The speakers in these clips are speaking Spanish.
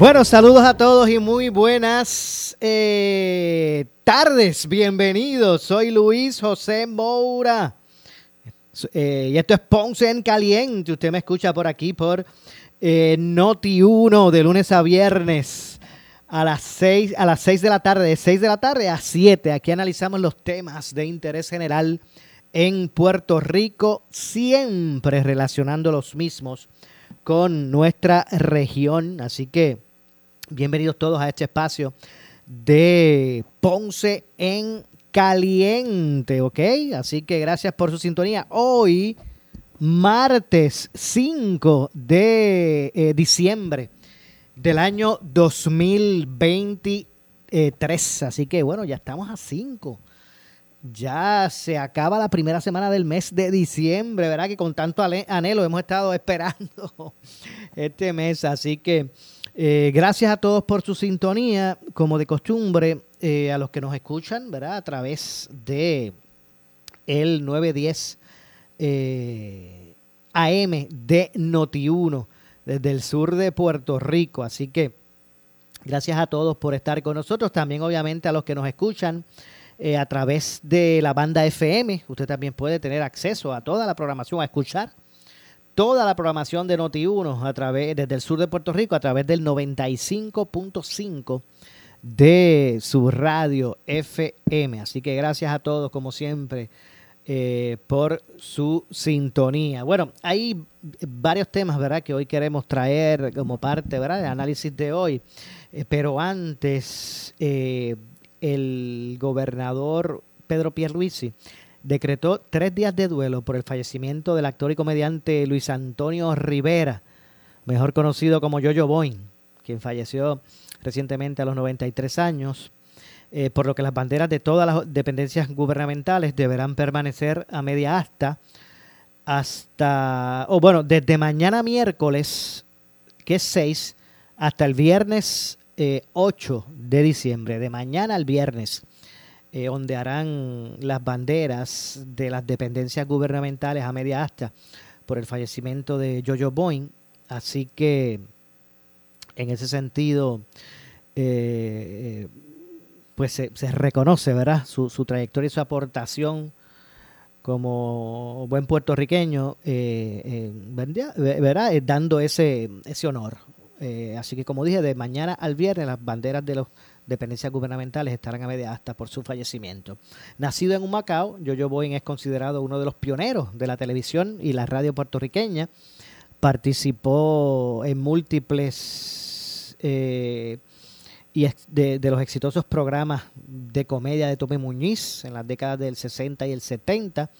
Bueno, saludos a todos y muy buenas eh, tardes. Bienvenidos. Soy Luis José Moura. Eh, y esto es Ponce en Caliente. Usted me escucha por aquí por eh, Noti 1 de lunes a viernes a las 6 a las 6 de la tarde, de 6 de la tarde a 7. Aquí analizamos los temas de interés general en Puerto Rico, siempre relacionando los mismos con nuestra región. Así que Bienvenidos todos a este espacio de Ponce en Caliente, ¿ok? Así que gracias por su sintonía. Hoy, martes 5 de eh, diciembre del año 2023. Así que bueno, ya estamos a 5. Ya se acaba la primera semana del mes de diciembre, ¿verdad? Que con tanto anhelo hemos estado esperando este mes. Así que eh, gracias a todos por su sintonía, como de costumbre, eh, a los que nos escuchan, ¿verdad? A través de el 910 eh, AM de Noti1 desde el sur de Puerto Rico. Así que gracias a todos por estar con nosotros. También, obviamente, a los que nos escuchan a través de la banda FM. Usted también puede tener acceso a toda la programación, a escuchar toda la programación de Noti1 a través desde el sur de Puerto Rico a través del 95.5 de su radio FM. Así que gracias a todos, como siempre, eh, por su sintonía. Bueno, hay varios temas, ¿verdad?, que hoy queremos traer como parte, ¿verdad?, del análisis de hoy. Eh, pero antes, eh, el gobernador Pedro Pierluisi decretó tres días de duelo por el fallecimiento del actor y comediante Luis Antonio Rivera, mejor conocido como Yoyo Boing, quien falleció recientemente a los 93 años, eh, por lo que las banderas de todas las dependencias gubernamentales deberán permanecer a media asta hasta, o bueno, desde mañana miércoles, que es 6, hasta el viernes 8 eh, de diciembre, de mañana al viernes eh, ondearán las banderas de las dependencias gubernamentales a media asta por el fallecimiento de Jojo Boeing. Así que, en ese sentido, eh, eh, pues se, reconoce, ¿verdad? Su, trayectoria y su aportación como buen puertorriqueño, ¿verdad? Dando ese, ese honor. así que, como dije, de mañana al viernes las banderas de los dependencias gubernamentales estarán a media hasta por su fallecimiento. Nacido en Humacao, Yoyo Boeing es considerado uno de los pioneros de la televisión y la radio puertorriqueña. Participó en múltiples eh, y de, los exitosos programas de comedia de Tomé Muñiz en las décadas del 60 y el 70.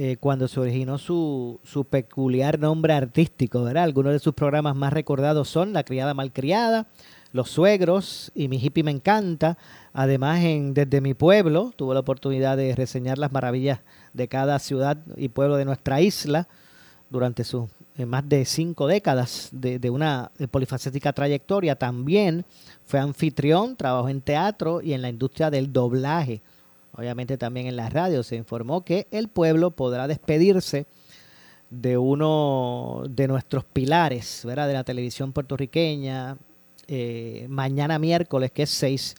Eh, cuando se originó su, su, peculiar nombre artístico, ¿verdad? Algunos de sus programas más recordados son La criada malcriada, los Suegros y Mi Hippie Me Encanta. Además, en Desde mi pueblo, tuve la oportunidad de reseñar las maravillas de cada ciudad y pueblo de nuestra isla durante sus eh, más de cinco décadas de, una polifacética trayectoria. También fue anfitrión, trabajó en teatro y en la industria del doblaje. Obviamente también en la radio se informó que el pueblo podrá despedirse de uno de nuestros pilares, ¿verdad? De la televisión puertorriqueña, eh, mañana miércoles, que es 6,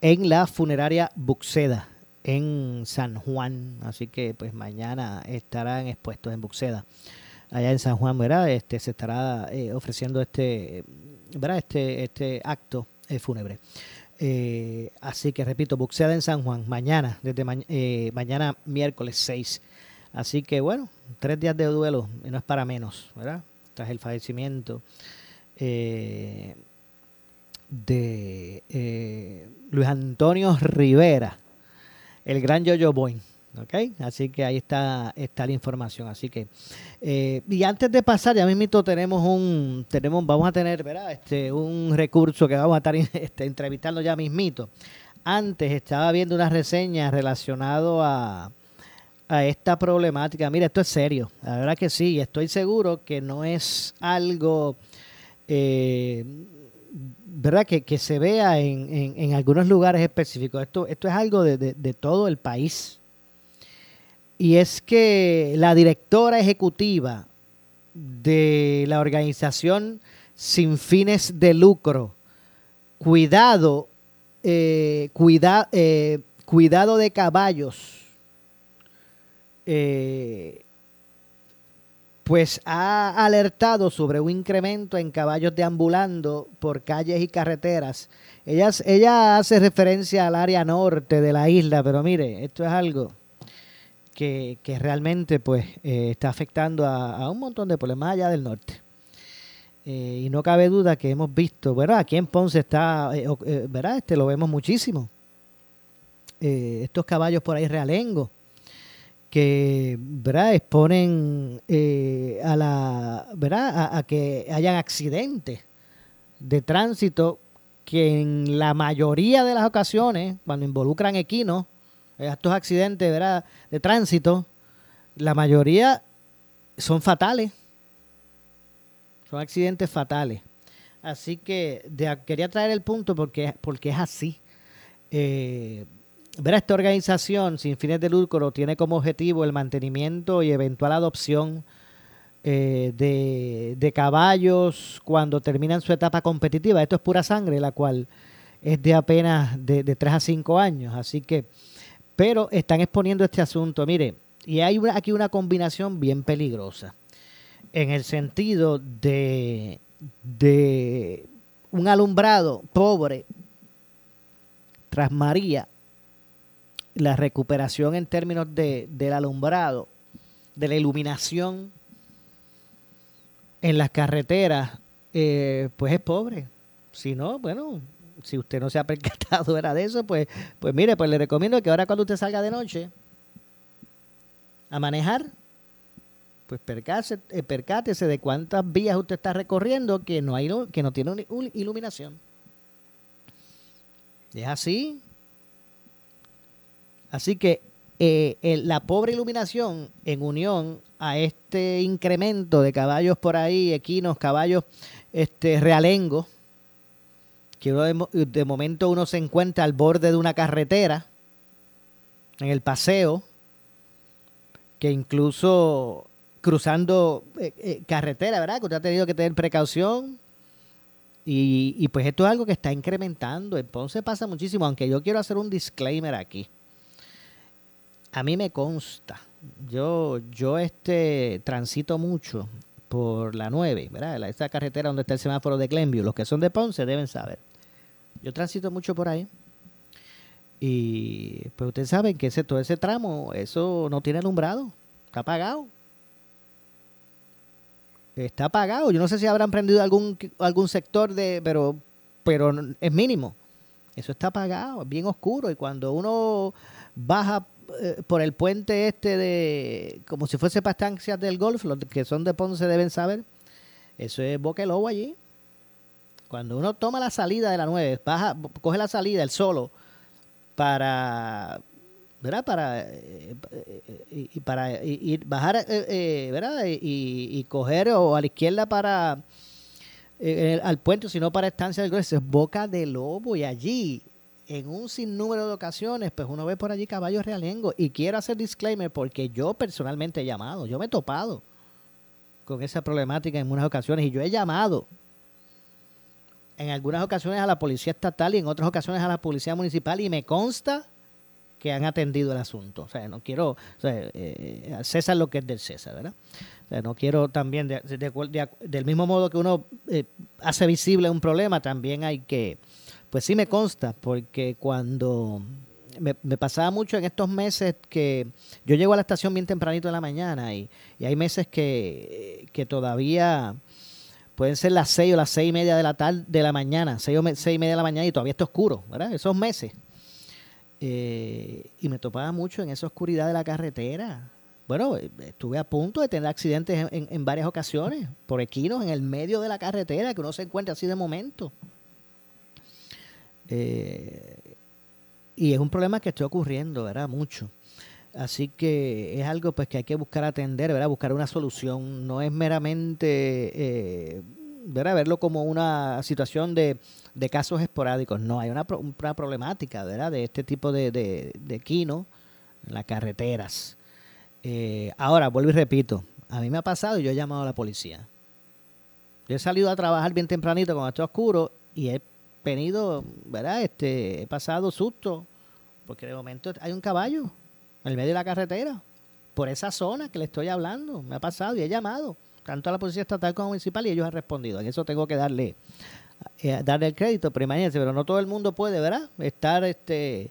en la funeraria Buxeda, en San Juan. Así que pues mañana estarán expuestos en Buxeda. Allá en San Juan, ¿verdad? Este, se estará eh, ofreciendo este, ¿verdad? Este, este acto eh, fúnebre. así que repito, Buxeda en San Juan, mañana, desde mañana miércoles 6. Así que bueno, tres días de duelo, y no es para menos, ¿verdad? Tras el fallecimiento eh, de eh, Luis Antonio Rivera, el gran Yoyo Boy. ¿Ok? Así que ahí está, está la información. Así que, eh, y antes de pasar, ya mismito tenemos un, tenemos, vamos a tener, ¿verdad? Este, un recurso que vamos a estar este, entrevistando ya mismito. Antes estaba viendo una reseña relacionado a, a esta problemática. Mira, esto es serio. La verdad que sí. Estoy seguro que no es algo, eh, ¿verdad? Que, que, se vea en, en, algunos lugares específicos. Esto, esto es algo de, de, todo el país. Y es que la directora ejecutiva de la organización sin fines de lucro, cuidado, eh, cuida, eh, cuidado de caballos, eh, pues ha alertado sobre un incremento en caballos deambulando por calles y carreteras. Ella, ella hace referencia al área norte de la isla, pero mire, esto es algo que, realmente pues eh, está afectando a, un montón de problemas allá del norte. Eh, y no cabe duda que hemos visto, bueno, aquí en Ponce está, ¿verdad? Este lo vemos muchísimo. estos caballos por ahí realengo que ¿verdad? exponen eh, a la ¿verdad? A, que hayan accidentes de tránsito que en la mayoría de las ocasiones cuando involucran equinos estos accidentes ¿verdad? de tránsito la mayoría son fatales son accidentes fatales así que quería traer el punto porque porque es así eh, esta organización sin fines de lucro tiene como objetivo el mantenimiento y eventual adopción eh, de, caballos cuando terminan su etapa competitiva. Esto es pura sangre, la cual es de apenas de, de 3 a 5 años. Así que, pero están exponiendo este asunto. Mire, y hay aquí una combinación bien peligrosa en el sentido de, de un alumbrado pobre tras María la recuperación en términos de, del alumbrado, de la iluminación en las carreteras, eh, pues es pobre. Si no, bueno, si usted no se ha percatado era de eso, pues, pues mire, pues le recomiendo que ahora cuando usted salga de noche a manejar, pues percátese, eh, percátese de cuántas vías usted está recorriendo que no hay que no tiene iluminación. Es así, Así que eh, la pobre iluminación en unión a este incremento de caballos por ahí, equinos, caballos este, realengos, que de, momento uno se encuentra al borde de una carretera, en el paseo, que incluso cruzando eh, eh, carretera, ¿verdad? Que usted ha tenido que tener precaución. Y, y, pues esto es algo que está incrementando. Entonces pasa muchísimo, aunque yo quiero hacer un disclaimer aquí a mí me consta. Yo, yo este transito mucho por la 9, ¿verdad? Esta carretera donde está el semáforo de Glenview. Los que son de Ponce deben saber. Yo transito mucho por ahí. Y pues ustedes saben que ese, todo ese tramo, eso no tiene alumbrado. Está apagado. Está apagado. Yo no sé si habrán prendido algún, algún sector de, pero, pero es mínimo. Eso está apagado, es bien oscuro. Y cuando uno baja por el puente este de, como si fuese para estancias del golf, los que son de Ponce deben saber, eso es Boca Lobo allí. Cuando uno toma la salida de la 9, baja, coge la salida, el solo, para, ¿verdad? Para, eh, y, para ir, bajar, eh, ¿verdad? Y, coger o a la izquierda para, al puente, sino para estancia del golf, eso es Boca de Lobo y allí en un sinnúmero de ocasiones, pues uno ve por allí caballos realengos. Y quiero hacer disclaimer porque yo personalmente he llamado, yo me he topado con esa problemática en algunas ocasiones y yo he llamado en algunas ocasiones a la policía estatal y en otras ocasiones a la policía municipal y me consta que han atendido el asunto. O sea, no quiero, o sea, eh, César lo que es del César, ¿verdad? O sea, no quiero también, del mismo modo que uno eh, hace visible un problema, también hay que pues sí me consta, porque cuando me, pasaba mucho en estos meses que yo llego a la estación bien tempranito en la mañana y, hay meses que, todavía pueden ser las seis o las seis y media de la tarde de la mañana, seis o seis y media de la mañana y todavía está oscuro, ¿verdad? Esos meses. eh, y me topaba mucho en esa oscuridad de la carretera. Bueno, estuve a punto de tener accidentes en, varias ocasiones por equinos en el medio de la carretera que uno se encuentra así de momento. Eh, y es un problema que está ocurriendo, ¿verdad? Mucho. Así que es algo pues que hay que buscar atender, ¿verdad? Buscar una solución. No es meramente, eh, ¿verdad? Verlo como una situación de, casos esporádicos. No, hay una, problemática, ¿verdad? De este tipo de, de, de quino en las carreteras. Eh, ahora, vuelvo y repito, a mí me ha pasado y yo he llamado a la policía. Yo he salido a trabajar bien tempranito con esto oscuro y he venido, ¿verdad? Este, he pasado susto porque de momento hay un caballo en el medio de la carretera, por esa zona que le estoy hablando. Me ha pasado y he llamado tanto a la policía estatal como municipal y ellos han respondido. En eso tengo que darle eh, darle el crédito, pero imagínense, pero no todo el mundo puede, ¿verdad? Estar, este,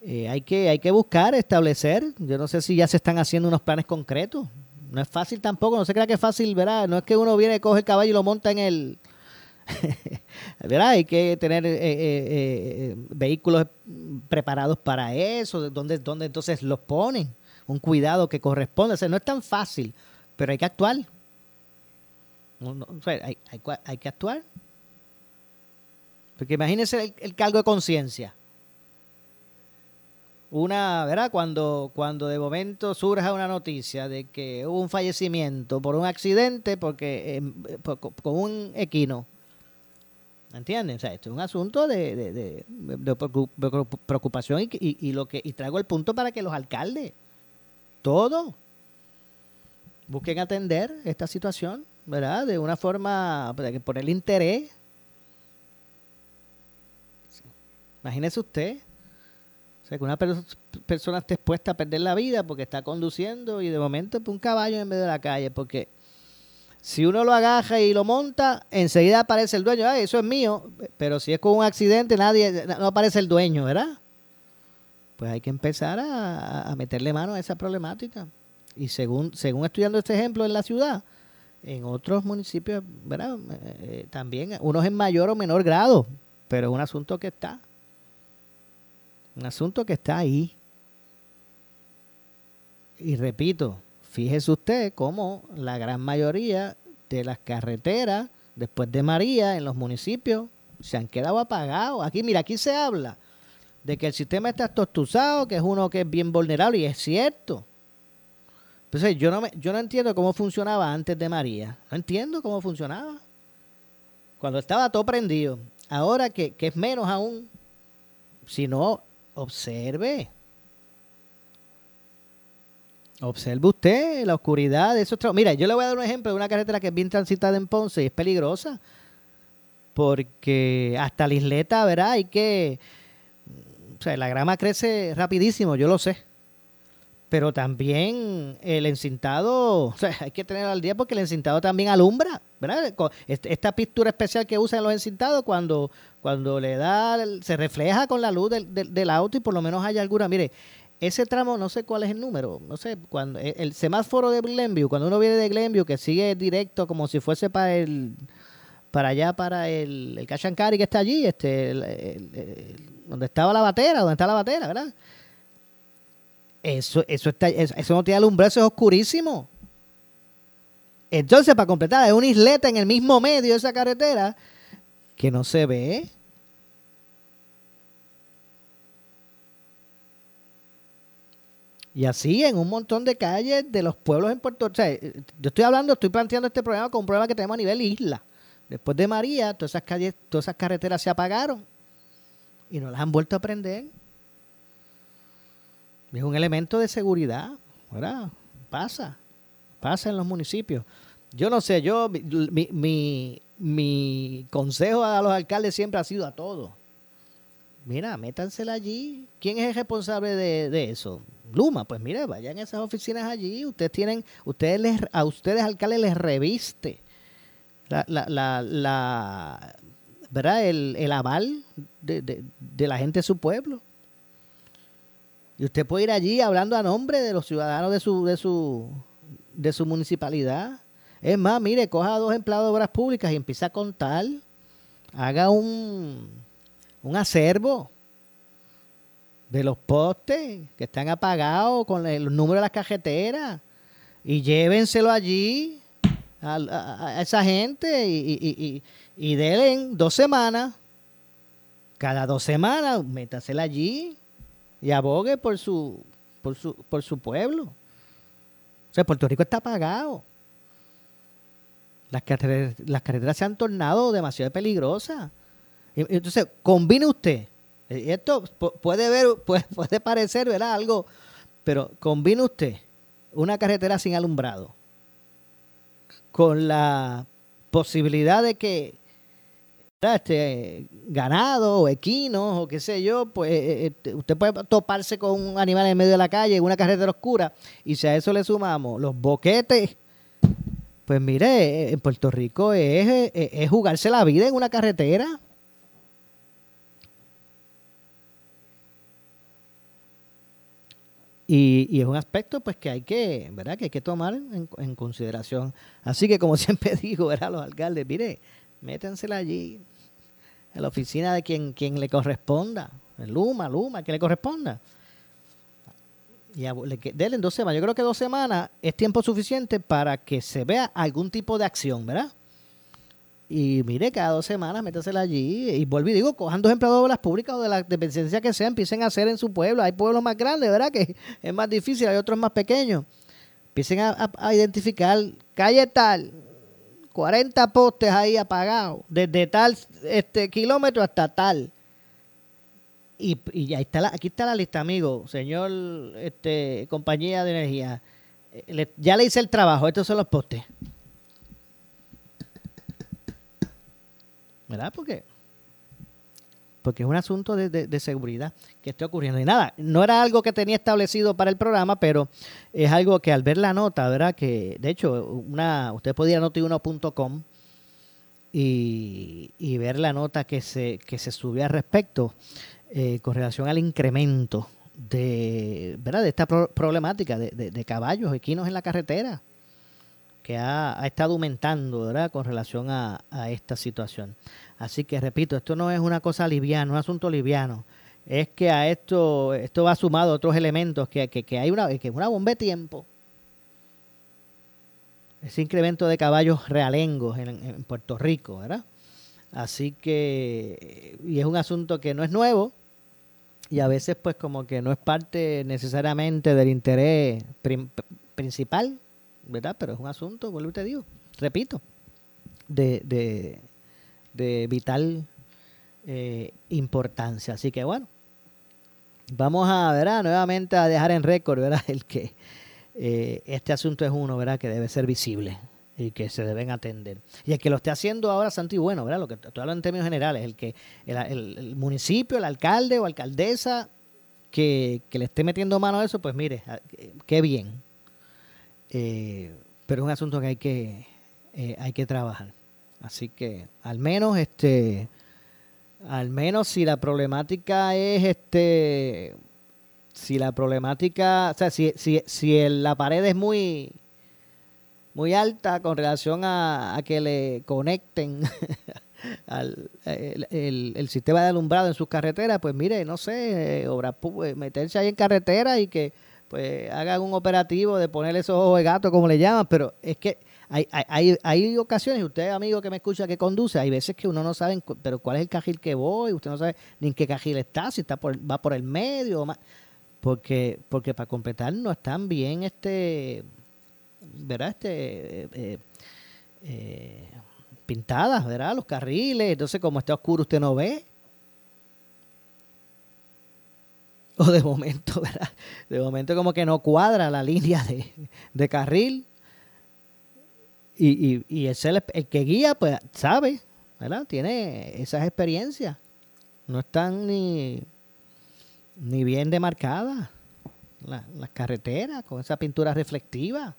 eh, hay que hay que buscar, establecer. Yo no sé si ya se están haciendo unos planes concretos. No es fácil tampoco, no se crea que es fácil, ¿verdad? No es que uno viene, coge el caballo y lo monta en el, ¿verdad? Hay que tener eh, eh, vehículos preparados para eso, donde, donde entonces los ponen, un cuidado que corresponde. No es tan fácil, pero hay que actuar. hay, hay, que actuar. Porque imagínense el, cargo de conciencia. Una, ¿verdad? Cuando, cuando de momento surja una noticia de que hubo un fallecimiento por un accidente, porque eh, con un equino, ¿Me entienden? O sea, esto es un asunto de, preocupación y, lo que y traigo el punto para que los alcaldes, todos, busquen atender esta situación, ¿verdad? De una forma, para ponerle interés. Imagínese usted, o sea, que una persona esté expuesta a perder la vida porque está conduciendo y de momento un caballo en medio de la calle, porque si uno lo agaja y lo monta, enseguida aparece el dueño. eso es mío. Pero si es con un accidente, nadie, no aparece el dueño, ¿verdad? Pues hay que empezar a, meterle mano a esa problemática. Y según, según estudiando este ejemplo en la ciudad, en otros municipios, ¿verdad? Eh, eh, también, unos en mayor o menor grado, pero es un asunto que está. Un asunto que está ahí. Y repito, Fíjese usted cómo la gran mayoría de las carreteras, después de María, en los municipios, se han quedado apagados. Aquí, mira, aquí se habla de que el sistema está tostuzado, que es uno que es bien vulnerable, y es cierto. Entonces, yo no, me, yo no entiendo cómo funcionaba antes de María. No entiendo cómo funcionaba. Cuando estaba todo prendido. Ahora que, que es menos aún. Si no, observe. Observe usted la oscuridad de esos Mira, yo le voy a dar un ejemplo de una carretera que es bien transitada en Ponce y es peligrosa. Porque hasta la isleta, ¿verdad? Hay que. O sea, la grama crece rapidísimo, yo lo sé. Pero también el encintado, o sea, hay que tener al día porque el encintado también alumbra, ¿verdad? Esta pintura especial que usan los encintados cuando, cuando le da, se refleja con la luz del, del auto y por lo menos hay alguna. Mire, ese tramo, no sé cuál es el número, no sé, cuando e, el semáforo de Glenview, cuando uno viene de Glenview, que sigue directo como si fuese para el para allá, para el, el Cachancari que está allí, este, donde estaba la batera, donde está la batera, ¿verdad? Eso, eso, está, eso, no tiene alumbrado, eso es oscurísimo. Entonces, para completar, hay una isleta en el mismo medio de esa carretera que no se ve. Y así en un montón de calles de los pueblos en Puerto Rico. Sea, yo estoy hablando, estoy planteando este problema con un problema que tenemos a nivel isla. Después de María, todas esas calles, todas esas carreteras se apagaron y no las han vuelto a prender. Es un elemento de seguridad, ¿verdad? Pasa, pasa en los municipios. Yo no sé, yo, mi, mi, mi consejo a los alcaldes siempre ha sido a todos. Mira, métansela allí. ¿Quién es el responsable de, de eso? Luma, pues mire, vayan a esas oficinas allí, ustedes tienen, ustedes les, a ustedes alcaldes les reviste la, la, la, ¿verdad? El, aval de, la gente de su pueblo. Y usted puede ir allí hablando a nombre de los ciudadanos de su, de su, de su municipalidad. Es más, mire, coja a dos empleados de obras públicas y empieza a contar. Haga un, un acervo de los postes que están apagados con el número de las cajeteras y llévenselo allí a, esa gente y, y, dos semanas. Cada dos semanas, métasela allí y abogue por su, por su, por su pueblo. O sea, Puerto Rico está apagado. Las carreteras, las carreteras se han tornado demasiado peligrosas. Entonces, combine usted. Esto puede ver, puede, parecer, ¿verdad? Algo, pero combine usted una carretera sin alumbrado con la posibilidad de que este ganado o equinos o qué sé yo, pues eh, eh, usted puede toparse con un animal en medio de la calle en una carretera oscura y si a eso le sumamos los boquetes, pues mire, en Puerto Rico es jugarse la vida en una carretera. Y, es un aspecto pues que hay que, ¿verdad? Que hay que tomar en, consideración. Así que como siempre digo, ¿verdad? Los alcaldes, mire, métensela allí, en la oficina de quien, quien le corresponda, en Luma, Luma, que le corresponda. Y denle dos semanas. Yo creo que dos semanas es tiempo suficiente para que se vea algún tipo de acción, ¿verdad? Y mire, cada dos semanas métasela allí. Y vuelvo y digo, cojan dos empleados de las públicas o de la dependencia que sea, empiecen a hacer en su pueblo. Hay pueblos más grandes, ¿verdad? Que es más difícil, hay otros más pequeños. Empiecen a, identificar calle tal, 40 postes ahí apagados, desde tal este kilómetro hasta tal. Y, y ahí está la, aquí está la lista, amigo, señor este, compañía de energía. Eh, ya le hice el trabajo, estos son los postes. ¿Verdad? Porque, porque es un asunto de, seguridad que esté ocurriendo. Y nada, no era algo que tenía establecido para el programa, pero es algo que al ver la nota, ¿verdad? Que de hecho, una, usted podía notiuno.com y, y ver la nota que se, que se subió al respecto eh, con relación al incremento de, ¿verdad? de esta problemática de, de caballos equinos en la carretera que ha, estado aumentando ¿verdad? con relación a, esta situación. Así que repito, esto no es una cosa liviana, un asunto liviano. Es que a esto, esto va sumado otros elementos, que, que, hay una, que una bomba de tiempo. Ese incremento de caballos realengos en, en Puerto Rico, ¿verdad? Así que, y es un asunto que no es nuevo, y a veces pues como que no es parte necesariamente del interés principal ¿verdad? Pero es un asunto, vuelvo y te digo, repito, de, de, vital eh, importancia. Así que bueno, vamos a, ¿verdad? Nuevamente a dejar en récord, ¿verdad? El que eh, este asunto es uno, ¿verdad? Que debe ser visible y que se deben atender. Y el que lo esté haciendo ahora, Santi, bueno, ¿verdad? Lo que estoy hablando en términos generales, el que el, el, municipio, el alcalde o alcaldesa que, que, le esté metiendo mano a eso, pues mire, qué bien, eh, pero es un asunto que hay que, eh, hay que trabajar. Así que al menos este al menos si la problemática es este si la problemática, o sea, si, si, si la pared es muy muy alta con relación a, que le conecten al el, sistema de alumbrado en sus carreteras, pues mire, no sé, obra, meterse ahí en carretera y que pues hagan un operativo de poner esos ojos de gato, como le llaman, pero es que hay, hay, hay ocasiones, usted amigo que me escucha que conduce, hay veces que uno no sabe, pero cuál es el cajil que voy, usted no sabe ni en qué cajil está, si está por, va por el medio, porque, porque para completar no están bien, este, ¿verdad? Este, eh, eh, eh, pintadas, ¿verdad? Los carriles, entonces como está oscuro usted no ve. O de momento, ¿verdad? De momento como que no cuadra la línea de, carril. Y, y, el, el, que guía, pues sabe, ¿verdad? Tiene esas experiencias. No están ni, ni bien demarcadas las carreteras con esa pintura reflectiva.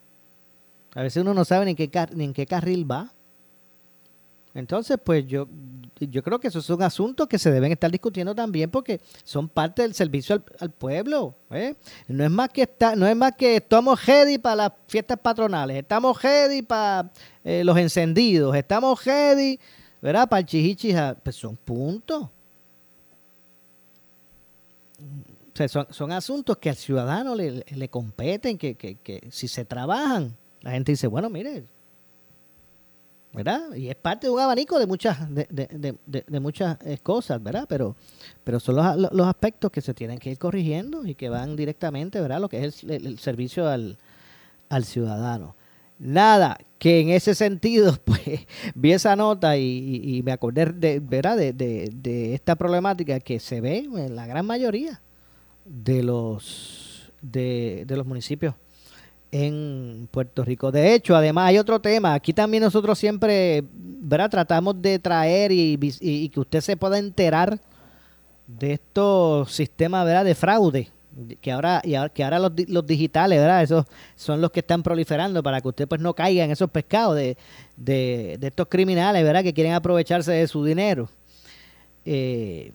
A veces uno no sabe ni, qué, ni en qué carril va. Entonces, pues yo, yo creo que esos son asuntos que se deben estar discutiendo también porque son parte del servicio al, pueblo. ¿eh? No es más que está, no es más que estamos ready para las fiestas patronales, estamos ready para eh, los encendidos, estamos ready, ¿verdad? Para el chichichija. Pues son puntos. son, asuntos que al ciudadano le, le competen, que, que, que si se trabajan, la gente dice, bueno, mire, ¿verdad? Y es parte de un abanico de muchas, de, muchas eh, cosas, ¿verdad? Pero, pero son los, los, aspectos que se tienen que ir corrigiendo y que van directamente, ¿verdad? Lo que es el, servicio al, al, ciudadano. Nada, que en ese sentido, pues, vi esa nota y, y, me acordé, de, ¿verdad? De, esta problemática que se ve en la gran mayoría de los, de los municipios en Puerto Rico. De hecho, además hay otro tema. Aquí también nosotros siempre ¿verdad? tratamos de traer y, que usted se pueda enterar de estos sistemas ¿verdad? de fraude que ahora y que ahora los, digitales verdad esos son los que están proliferando para que usted pues no caiga en esos pescados de, de, estos criminales verdad que quieren aprovecharse de su dinero eh,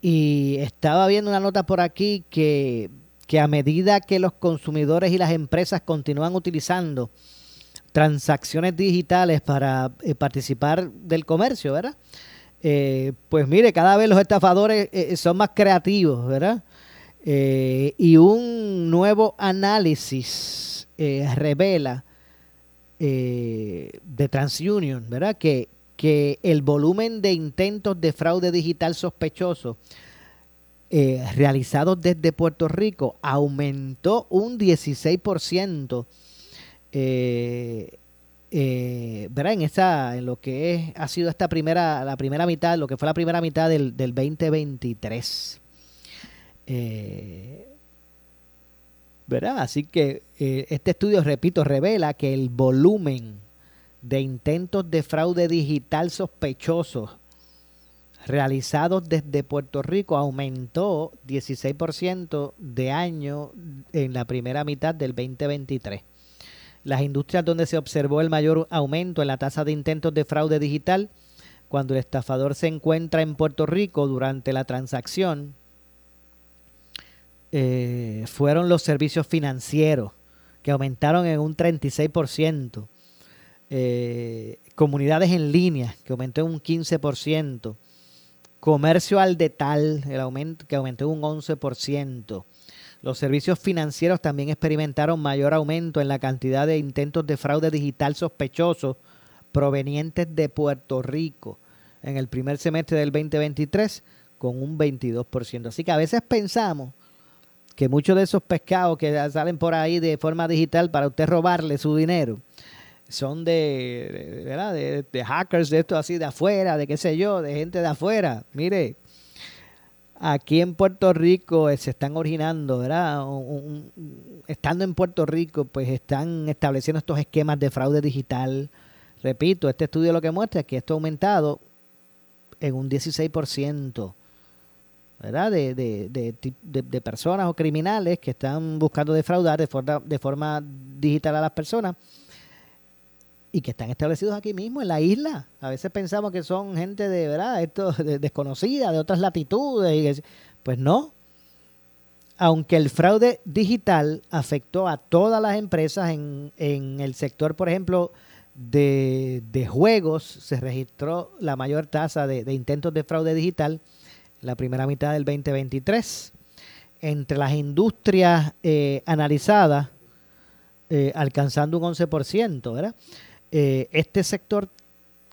y estaba viendo una nota por aquí que que a medida que los consumidores y las empresas continúan utilizando transacciones digitales para eh, participar del comercio, ¿verdad? Eh, pues mire, cada vez los estafadores eh, son más creativos, ¿verdad? y un nuevo análisis revela de TransUnion, ¿verdad? Que, que el volumen de intentos de fraude digital sospechoso eh, realizados desde Puerto Rico aumentó un 16%. Eh, eh, ¿verdad? En esa, en lo que es, ha sido esta primera, la primera mitad, lo que fue la primera mitad del, del 2023. Eh, ¿Verdad? Así que este estudio, repito, revela que el volumen de intentos de fraude digital sospechosos realizados desde Puerto Rico aumentó 16% de año en la primera mitad del 2023. Las industrias donde se observó el mayor aumento en la tasa de intentos de fraude digital cuando el estafador se encuentra en Puerto Rico durante la transacción eh, fueron los servicios financieros, que aumentaron en un 36%. Eh, comunidades en línea, que aumentó en un 15%. Comercio al detal, el aumento, que aumentó un 11%. Los servicios financieros también experimentaron mayor aumento en la cantidad de intentos de fraude digital sospechosos provenientes de Puerto Rico en el primer semestre del 2023 con un 22%. Así que a veces pensamos que muchos de esos pescados que salen por ahí de forma digital para usted robarle su dinero, son de, ¿verdad? De, hackers, de esto así de afuera, de qué sé yo, de gente de afuera. Mire, aquí en Puerto Rico eh, se están originando, ¿verdad? estando en Puerto Rico, pues están estableciendo estos esquemas de fraude digital. Repito, este estudio lo que muestra es que esto ha aumentado en un 16%. ¿verdad? De, de, de, de, personas o criminales que están buscando defraudar de forma, de forma digital a las personas y que están establecidos aquí mismo en la isla. A veces pensamos que son gente de verdad, esto desconocida, de otras latitudes, pues no. Aunque el fraude digital afectó a todas las empresas en, en el sector, por ejemplo, de, de, juegos, se registró la mayor tasa de, intentos de fraude digital en la primera mitad del 2023. Entre las industrias eh, analizadas, eh, alcanzando un 11%, ¿verdad? Eh, este sector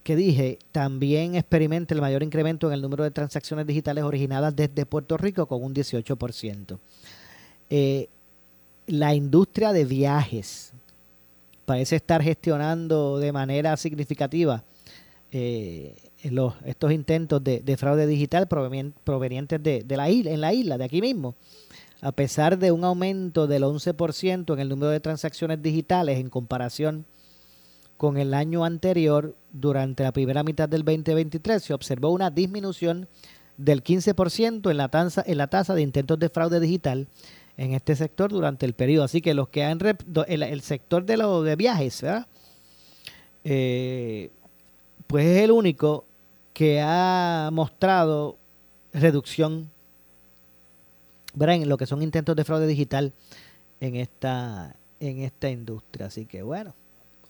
que dije también experimenta el mayor incremento en el número de transacciones digitales originadas desde Puerto Rico con un 18%. Eh, la industria de viajes parece estar gestionando de manera significativa eh, estos intentos de, fraude digital provenientes de, de, la isla, en la isla, de aquí mismo. A pesar de un aumento del 11% en el número de transacciones digitales en comparación con el año anterior, durante la primera mitad del 2023 se observó una disminución del 15% en la, tasa, en la tasa de intentos de fraude digital en este sector durante el periodo. Así que los que han el, sector de los de viajes, eh, pues es el único que ha mostrado reducción en lo que son intentos de fraude digital en esta en esta industria. Así que bueno,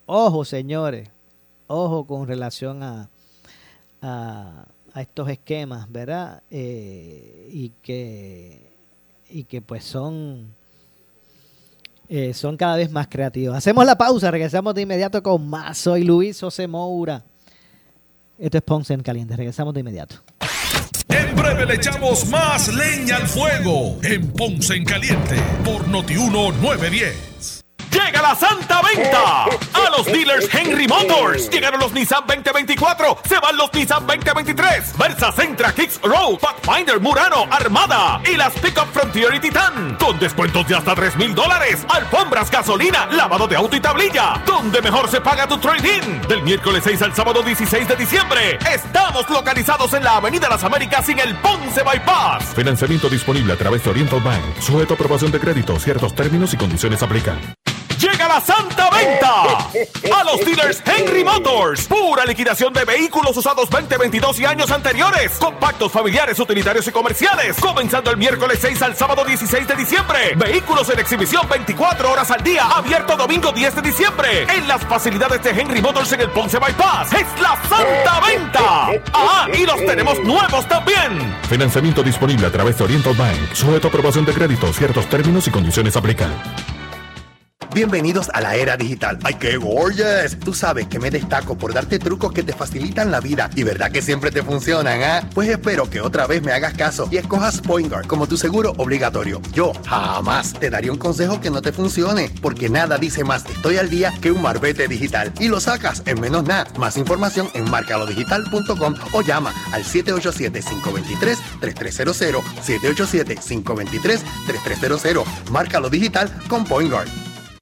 Ojo, señores, ojo con relación a, a, estos esquemas, ¿verdad? Eh, y que y que pues son, eh, son cada vez más creativos. Hacemos la pausa, regresamos de inmediato con más. Soy Luis José Moura. Esto es Ponce en Caliente, regresamos de inmediato. En breve le echamos más leña al fuego en Ponce en Caliente por Notiuno 910. Llega la santa venta a los dealers Henry Motors. Llegaron los Nissan 2024, se van los Nissan 2023, Versa Centra, Kicks Road, Pathfinder, Murano, Armada y las Pickup Frontier y Titan con descuentos de hasta 3 mil dólares, alfombras, gasolina, lavado de auto y tablilla. Donde mejor se paga tu trading. Del miércoles 6 al sábado 16 de diciembre. Estamos localizados en la Avenida Las Américas en el Ponce Bypass. Financiamiento disponible a través de Oriental Bank. Sujeto a aprobación de crédito. Ciertos términos y condiciones aplican. La santa venta a los dealers Henry Motors. Pura liquidación de vehículos usados 2022 y años anteriores. Compactos familiares, utilitarios y comerciales. Comenzando el miércoles 6 al sábado 16 de diciembre. Vehículos en exhibición 24 horas al día. Abierto domingo 10 de diciembre. En las facilidades de Henry Motors en el Ponce Bypass. Es la santa venta. Ah, y los tenemos nuevos también. Financiamiento disponible a través de Oriental Bank. Sujeto a aprobación de crédito. Ciertos términos y condiciones aplican. Bienvenidos a la era digital. ¡Ay, qué gorgeous! Tú sabes que me destaco por darte trucos que te facilitan la vida y verdad que siempre te funcionan, ¿ah? Pues espero que otra vez me hagas caso y escojas PointGuard como tu seguro obligatorio. Yo jamás te daría un consejo que no te funcione, porque nada dice más estoy al día que un marbete digital y lo sacas en menos nada. Más información en marcalodigital.com o llama al 787-523-3300. 787-523-3300. Márcalo digital con PointGuard.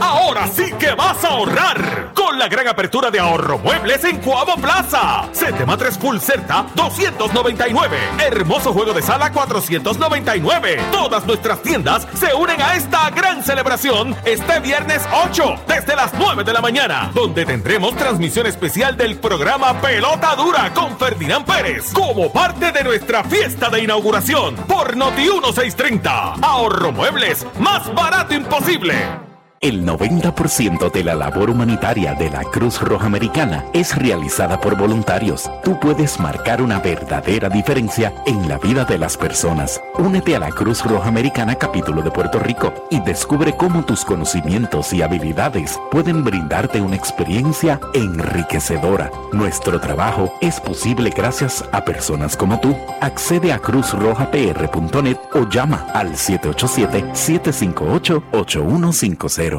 Ahora sí que vas a ahorrar con la gran apertura de ahorro muebles en Cuavo Plaza. Setema 3 Full Certa 299. Hermoso juego de sala 499. Todas nuestras tiendas se unen a esta gran celebración este viernes 8 desde las 9 de la mañana, donde tendremos transmisión especial del programa Pelota Dura con Ferdinand Pérez como parte de nuestra fiesta de inauguración por Noti 1630. Ahorro muebles más barato imposible. El 90% de la labor humanitaria de la Cruz Roja Americana es realizada por voluntarios. Tú puedes marcar una verdadera diferencia en la vida de las personas. Únete a la Cruz Roja Americana capítulo de Puerto Rico y descubre cómo tus conocimientos y habilidades pueden brindarte una experiencia enriquecedora. Nuestro trabajo es posible gracias a personas como tú. Accede a cruzrojapr.net o llama al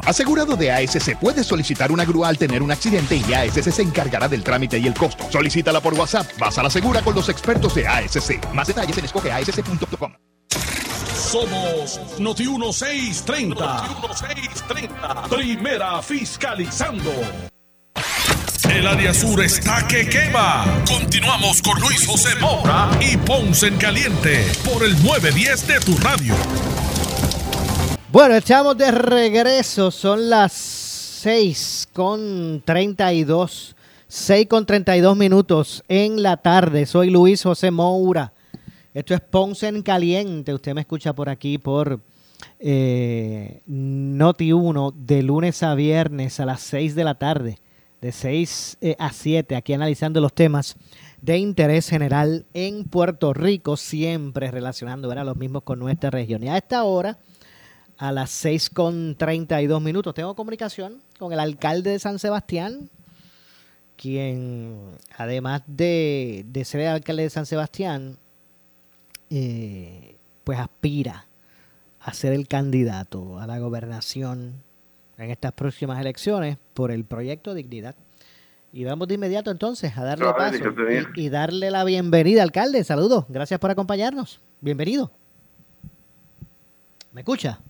787-758-8150. Asegurado de ASC puedes solicitar una grúa al tener un accidente y ASC se encargará del trámite y el costo. Solicítala por WhatsApp. Vas a la segura con los expertos de ASC. Más detalles en escogeasc.com. Somos Noti 1630. Noti 1630. Primera fiscalizando. El área sur está que quema. Continuamos con Luis José Moura y Ponce en Caliente por el 910 de tu radio. Bueno, echamos de regreso. Son las 6 con 32. 6 con 32 minutos en la tarde. Soy Luis José Moura. Esto es Ponce en Caliente. Usted me escucha por aquí por eh, Noti 1 de lunes a viernes a las 6 de la tarde. De 6 eh, a 7. Aquí analizando los temas de interés general en Puerto Rico. Siempre relacionando ¿verdad? los mismos con nuestra región. Y a esta hora a las 6 con 32 minutos. Tengo comunicación con el alcalde de San Sebastián, quien además de, de ser el alcalde de San Sebastián, eh, pues aspira a ser el candidato a la gobernación en estas próximas elecciones por el proyecto Dignidad. Y vamos de inmediato entonces a darle paso y, darle la bienvenida, alcalde. Saludos, gracias por acompañarnos. Bienvenido. ¿Me escucha?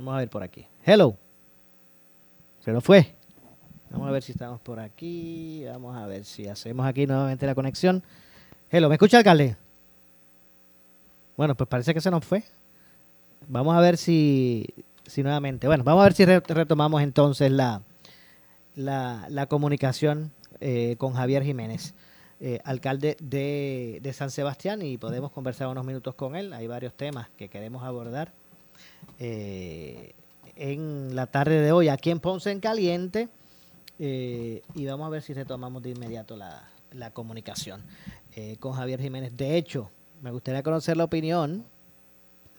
Vamos a ver por aquí. Hello. Se lo fue. Vamos a ver si estamos por aquí. Vamos a ver si hacemos aquí nuevamente la conexión. Hello, ¿me escucha, alcalde? Bueno, pues parece que se nos fue. Vamos a ver si, si nuevamente. Bueno, vamos a ver si retomamos entonces la, la, comunicación eh, con Javier Jiménez, eh, alcalde de, de, San Sebastián, y podemos conversar unos minutos con él. Hay varios temas que queremos abordar eh, en la tarde de hoy aquí en Ponce en Caliente. y vamos a ver si retomamos de inmediato la, comunicación con Javier Jiménez. De hecho, me gustaría conocer la opinión.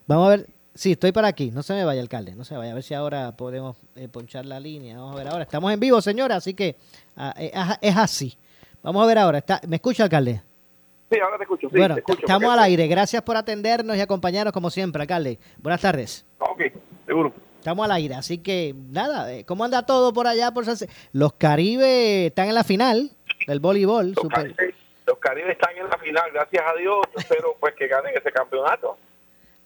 Vamos a ver Sí, estoy para aquí. No se me vaya, alcalde. No se vaya. A ver si ahora podemos eh, ponchar la línea. Vamos a ver ahora. Estamos en vivo, señora, así que ah, eh, es, así. Vamos a ver ahora. ¿Me escucha, alcalde? Sí, ahora te escucho. bueno, estamos al aire. Gracias por atendernos y acompañarnos como siempre, alcalde. Buenas tardes. Ok, seguro. Estamos al aire, así que nada, eh, ¿cómo anda todo por allá? por Los Caribes están en la final del voleibol. Los, los Caribes están en la final, gracias a Dios. Espero pues que ganen ese campeonato.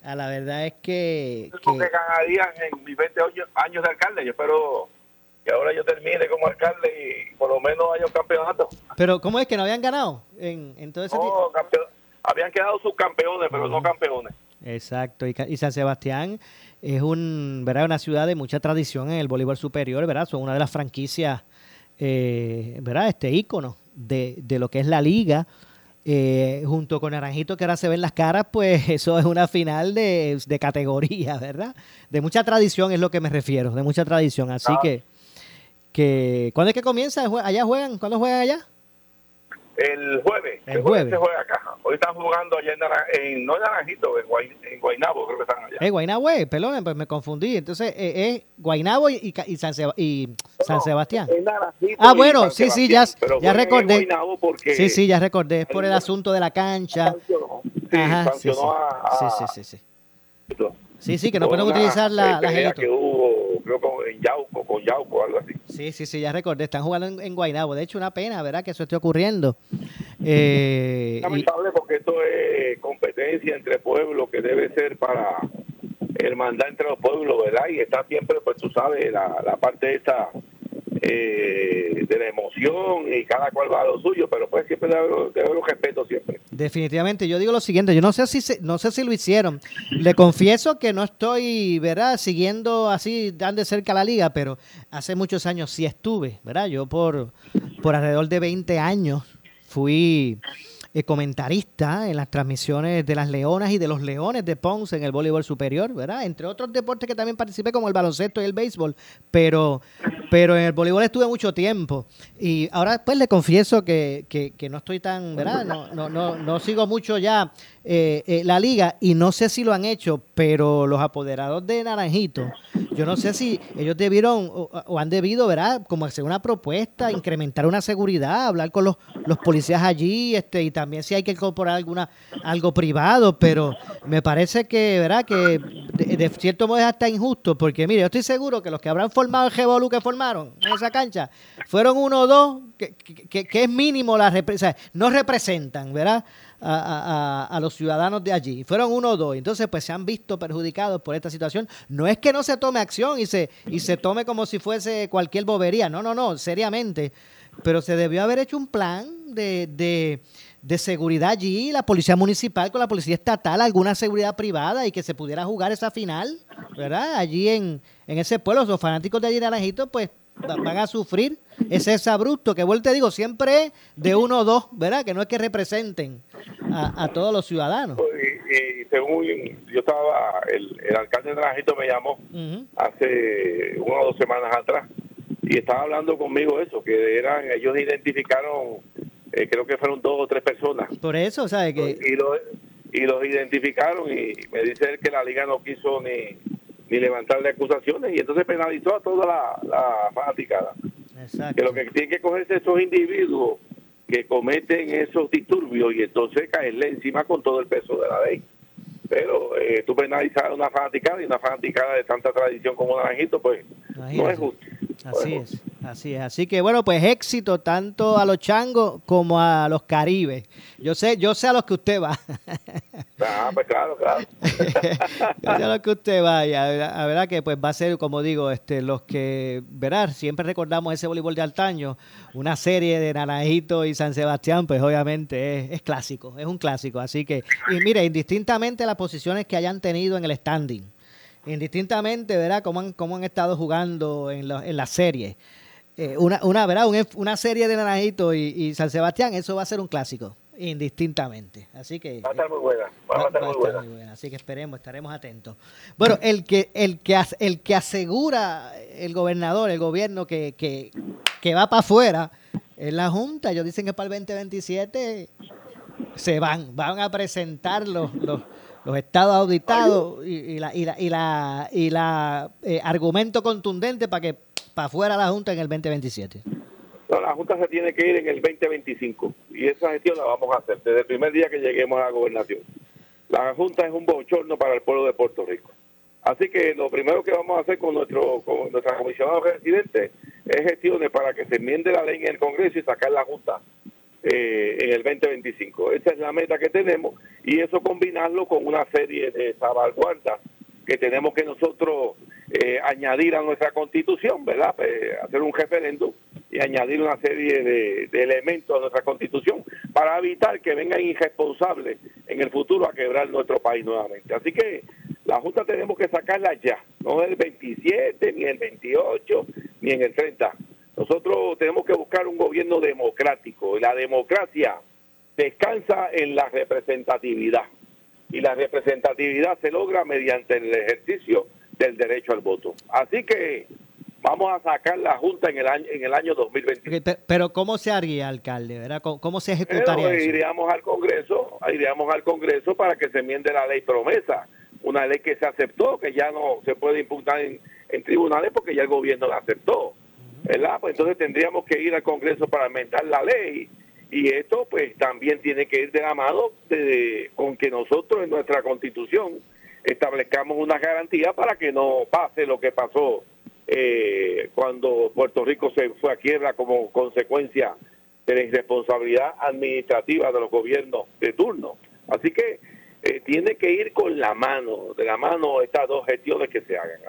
A la verdad es que... Yo que, ganarían en mis 20 años de alcalde. Yo espero que ahora yo termine como alcalde y por lo menos haya un campeonato. Pero ¿cómo es que no habían ganado en, en todo ese no, Habían quedado subcampeones, pero no campeones. Exacto, y, San Sebastián es un, ¿verdad? una ciudad de mucha tradición en el voleibol superior, ¿verdad? Son una de las franquicias, eh, ¿verdad? Este ícono de, de lo que es la liga eh, junto con Naranjito, que ahora se ven las caras, pues eso es una final de, categoría, ¿verdad? De mucha tradición es lo que me refiero, de mucha tradición. Así ah. que, que, ¿cuándo es que comienza? ¿Allá juegan? ¿Cuándo juegan allá? El jueves. El, jueves. se juega acá. Hoy están jugando allá en, no en Naranjito, en, en, Guaynabo, creo que están allá. Eh, Guaynabo, eh, perdón, pues me confundí. Entonces, eh, es Guaynabo y, y, San, y San Sebastián. ah, bueno, sí, sí, ya, ya recordé. Sí, sí, ya recordé. Es por el asunto de la cancha. Sí, Ajá, sí, sí. A, sí, sí, sí, sí. Sí, sí, que no pueden utilizar la, la que hubo, creo que en Yauco, con Yauco, algo así. Sí, sí, sí, ya recordé. Están jugando en, en Guaynabo. De hecho, una pena, ¿verdad? Que eso esté ocurriendo. Eh, lamentable porque esto es competencia entre pueblos que debe ser para hermandad entre los pueblos, ¿verdad? Y está siempre, pues tú sabes, la, la parte esta eh, de la emoción y cada cual va a lo suyo, pero pues siempre debe haber, respeto siempre. Definitivamente, yo digo lo siguiente, yo no sé si no sé si lo hicieron. Le confieso que no estoy, ¿verdad? Siguiendo así tan de cerca la liga, pero hace muchos años sí estuve, ¿verdad? Yo por por alrededor de 20 años fui eh, comentarista en las transmisiones de las Leonas y de los Leones de Ponce en el voleibol superior, ¿verdad? Entre otros deportes que también participé como el baloncesto y el béisbol, pero, pero en el voleibol estuve mucho tiempo y ahora pues le confieso que, que, no estoy tan, ¿verdad? No, no, no, no sigo mucho ya eh, eh, la liga y no sé si lo han hecho, pero los apoderados de Naranjito, yo no sé si ellos debieron o, han debido, ¿verdad? Como hacer una propuesta, incrementar una seguridad, hablar con los, los policías allí, este, y también si hay que incorporar alguna algo privado, pero me parece que, ¿verdad? Que de, cierto modo es hasta injusto, porque mire, yo estoy seguro que los que habrán formado el Revolu que formaron en esa cancha fueron uno o dos que, que, es mínimo la representación, no representan, ¿verdad? A, a, los ciudadanos de allí. Fueron uno o dos. Entonces, pues se han visto perjudicados por esta situación. No es que no se tome acción y se, y se tome como si fuese cualquier bobería. No, no, no, seriamente. Pero se debió haber hecho un plan de de seguridad allí, la policía municipal con la policía estatal, alguna seguridad privada y que se pudiera jugar esa final, ¿verdad? Allí en, en ese pueblo, los fanáticos de allí Naranjito, pues van a sufrir ese abrupto que vuelvo te digo, siempre de uno o dos, ¿verdad? Que no es que representen a, todos los ciudadanos. Y, según yo estaba, el, alcalde de Naranjito me llamó hace una o dos semanas atrás y estaba hablando conmigo eso, que eran, ellos identificaron eh, creo que fueron dos o tres personas. Por eso, ¿sabe que y, lo, y los identificaron y me dice él que la liga no quiso ni, ni levantarle acusaciones y entonces penalizó a toda la, la fanaticada. Que lo que tienen que cogerse esos individuos que cometen esos disturbios y entonces caerle encima con todo el peso de la ley. Pero eh, tú penalizar a una fanaticada y una fanaticada de tanta tradición como Naranjito, pues no es justo. Así es, así es. Así que bueno, pues éxito tanto a los changos como a los caribes. Yo sé, yo sé a los que usted va. Ah, pues claro, claro. yo sé a los que usted va. Y a, verdad que pues va a ser, como digo, este, los que, verás, siempre recordamos ese voleibol de altaño, una serie de Naranjito y San Sebastián, pues obviamente es, es clásico, es un clásico. Así que, y mire, indistintamente las posiciones que hayan tenido en el standing indistintamente, ¿verdad? Cómo han, cómo han estado jugando en, en la serie. Eh, una, una, ¿verdad? una serie de Naranjito y, San Sebastián, eso va a ser un clásico, indistintamente. Así que... Va a estar muy buena. Va, a estar, muy, buena. Así que esperemos, estaremos atentos. Bueno, el que, el que, el que asegura el gobernador, el gobierno que, que, que va para afuera, es la Junta. Ellos dicen que para el 2027 se van, van a presentar los, los los estados auditados y, la, y la, y la, y la eh, argumento contundente para que para fuera la Junta en el 2027. No, la Junta se tiene que ir en el 2025 y esa gestión la vamos a hacer desde el primer día que lleguemos a la gobernación. La Junta es un bochorno para el pueblo de Puerto Rico. Así que lo primero que vamos a hacer con nuestro con nuestra comisionada residente es gestiones para que se enmiende la ley en el Congreso y sacar la Junta eh, en el 2025. Esa es la meta que tenemos y eso combinarlo con una serie de salvaguardas que tenemos que nosotros eh, añadir a nuestra constitución, ¿verdad? Pues, hacer un referéndum y añadir una serie de, elementos a nuestra constitución para evitar que vengan irresponsables en el futuro a quebrar nuestro país nuevamente. Así que la Junta tenemos que sacarla ya, no el 27, ni el 28, ni en el 30 nosotros tenemos que buscar un gobierno democrático y la democracia descansa en la representatividad y la representatividad se logra mediante el ejercicio del derecho al voto. Así que vamos a sacar la Junta en el año en el año 2020. Pero ¿cómo se haría, alcalde? ¿verdad? ¿Cómo, se ejecutaría eso? Iríamos al Congreso, iríamos al Congreso para que se enmiende la ley promesa, una ley que se aceptó, que ya no se puede imputar en, en tribunales porque ya el gobierno la aceptó. ¿verdad? Pues entonces tendríamos que ir al Congreso para aumentar la ley y esto pues también tiene que ir de la mano de, con que nosotros en nuestra constitución establezcamos una garantía para que no pase lo que pasó eh, cuando Puerto Rico se fue a quiebra como consecuencia de la irresponsabilidad administrativa de los gobiernos de turno. Así que eh, tiene que ir con la mano, de la mano estas dos gestiones que se hagan.